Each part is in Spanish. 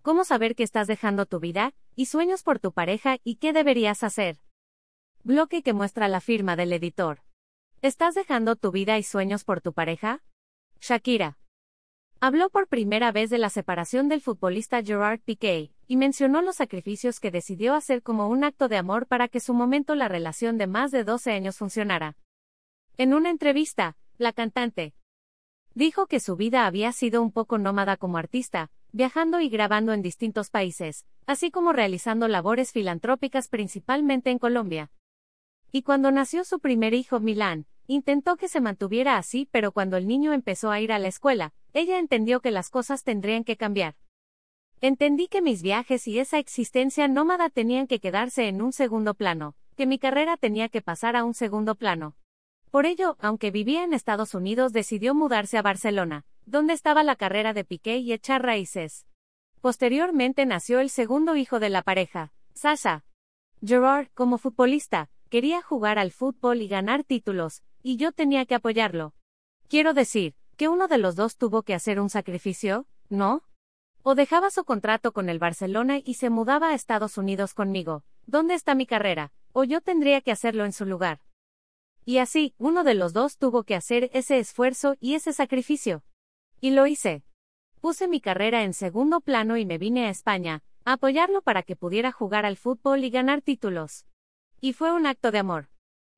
cómo saber que estás dejando tu vida y sueños por tu pareja y qué deberías hacer. Bloque que muestra la firma del editor. ¿Estás dejando tu vida y sueños por tu pareja? Shakira. Habló por primera vez de la separación del futbolista Gerard Piqué, y mencionó los sacrificios que decidió hacer como un acto de amor para que su momento la relación de más de 12 años funcionara. En una entrevista, la cantante dijo que su vida había sido un poco nómada como artista, viajando y grabando en distintos países, así como realizando labores filantrópicas principalmente en Colombia. Y cuando nació su primer hijo Milán, intentó que se mantuviera así, pero cuando el niño empezó a ir a la escuela, ella entendió que las cosas tendrían que cambiar. Entendí que mis viajes y esa existencia nómada tenían que quedarse en un segundo plano, que mi carrera tenía que pasar a un segundo plano. Por ello, aunque vivía en Estados Unidos, decidió mudarse a Barcelona, donde estaba la carrera de Piqué y echar raíces. Posteriormente nació el segundo hijo de la pareja, Sasha. Gerard, como futbolista, quería jugar al fútbol y ganar títulos, y yo tenía que apoyarlo. Quiero decir, que uno de los dos tuvo que hacer un sacrificio, ¿no? O dejaba su contrato con el Barcelona y se mudaba a Estados Unidos conmigo, ¿dónde está mi carrera? O yo tendría que hacerlo en su lugar. Y así, uno de los dos tuvo que hacer ese esfuerzo y ese sacrificio. Y lo hice. Puse mi carrera en segundo plano y me vine a España, a apoyarlo para que pudiera jugar al fútbol y ganar títulos. Y fue un acto de amor.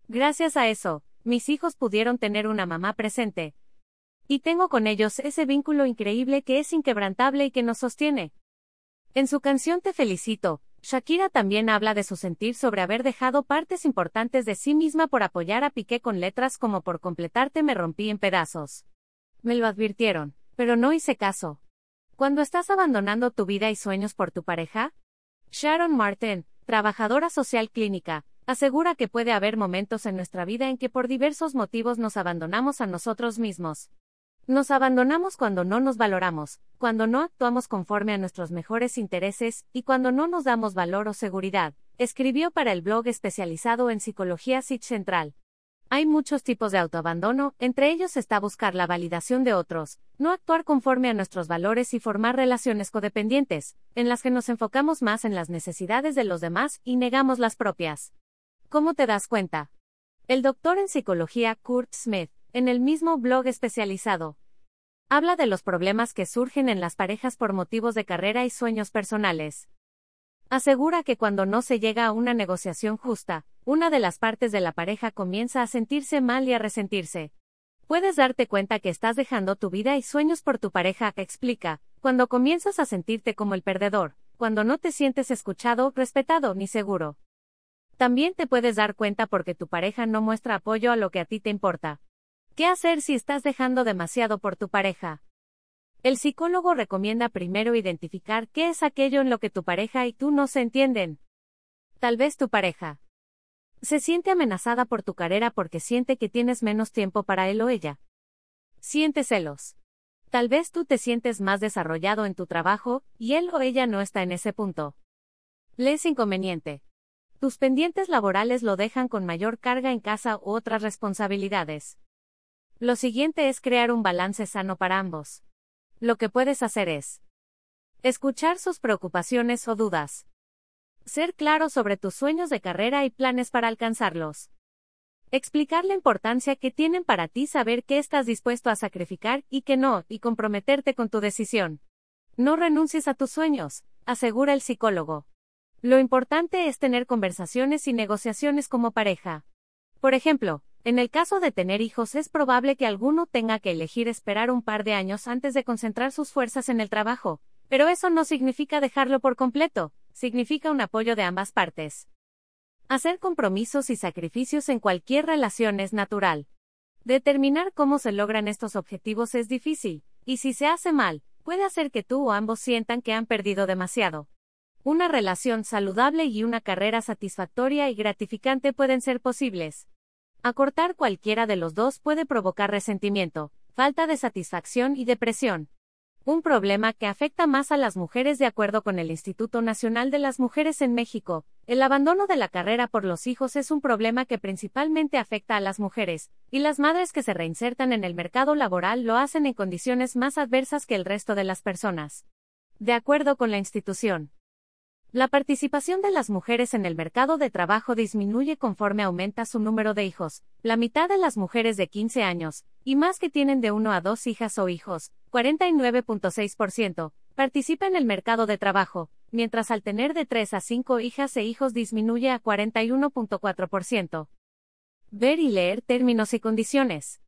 Gracias a eso, mis hijos pudieron tener una mamá presente. Y tengo con ellos ese vínculo increíble que es inquebrantable y que nos sostiene. En su canción Te felicito, Shakira también habla de su sentir sobre haber dejado partes importantes de sí misma por apoyar a Piqué con letras como por completarte me rompí en pedazos. Me lo advirtieron, pero no hice caso. Cuando estás abandonando tu vida y sueños por tu pareja? Sharon Martin, trabajadora social clínica, asegura que puede haber momentos en nuestra vida en que por diversos motivos nos abandonamos a nosotros mismos. Nos abandonamos cuando no nos valoramos, cuando no actuamos conforme a nuestros mejores intereses y cuando no nos damos valor o seguridad, escribió para el blog especializado en psicología Sich Central. Hay muchos tipos de autoabandono, entre ellos está buscar la validación de otros, no actuar conforme a nuestros valores y formar relaciones codependientes, en las que nos enfocamos más en las necesidades de los demás y negamos las propias. ¿Cómo te das cuenta? El doctor en psicología Kurt Smith, en el mismo blog especializado, habla de los problemas que surgen en las parejas por motivos de carrera y sueños personales. Asegura que cuando no se llega a una negociación justa, una de las partes de la pareja comienza a sentirse mal y a resentirse. Puedes darte cuenta que estás dejando tu vida y sueños por tu pareja, explica, cuando comienzas a sentirte como el perdedor, cuando no te sientes escuchado, respetado ni seguro. También te puedes dar cuenta porque tu pareja no muestra apoyo a lo que a ti te importa. ¿Qué hacer si estás dejando demasiado por tu pareja? El psicólogo recomienda primero identificar qué es aquello en lo que tu pareja y tú no se entienden. Tal vez tu pareja se siente amenazada por tu carrera porque siente que tienes menos tiempo para él o ella. Siente celos. Tal vez tú te sientes más desarrollado en tu trabajo, y él o ella no está en ese punto. Le es inconveniente. Tus pendientes laborales lo dejan con mayor carga en casa u otras responsabilidades. Lo siguiente es crear un balance sano para ambos. Lo que puedes hacer es escuchar sus preocupaciones o dudas. Ser claro sobre tus sueños de carrera y planes para alcanzarlos. Explicar la importancia que tienen para ti saber qué estás dispuesto a sacrificar y qué no, y comprometerte con tu decisión. No renuncies a tus sueños, asegura el psicólogo. Lo importante es tener conversaciones y negociaciones como pareja. Por ejemplo, en el caso de tener hijos es probable que alguno tenga que elegir esperar un par de años antes de concentrar sus fuerzas en el trabajo, pero eso no significa dejarlo por completo, significa un apoyo de ambas partes. Hacer compromisos y sacrificios en cualquier relación es natural. Determinar cómo se logran estos objetivos es difícil, y si se hace mal, puede hacer que tú o ambos sientan que han perdido demasiado. Una relación saludable y una carrera satisfactoria y gratificante pueden ser posibles. Acortar cualquiera de los dos puede provocar resentimiento, falta de satisfacción y depresión. Un problema que afecta más a las mujeres de acuerdo con el Instituto Nacional de las Mujeres en México. El abandono de la carrera por los hijos es un problema que principalmente afecta a las mujeres, y las madres que se reinsertan en el mercado laboral lo hacen en condiciones más adversas que el resto de las personas. De acuerdo con la institución. La participación de las mujeres en el mercado de trabajo disminuye conforme aumenta su número de hijos. La mitad de las mujeres de 15 años, y más que tienen de uno a dos hijas o hijos, 49.6%, participa en el mercado de trabajo, mientras al tener de 3 a 5 hijas e hijos disminuye a 41.4%. Ver y leer términos y condiciones.